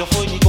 yo fui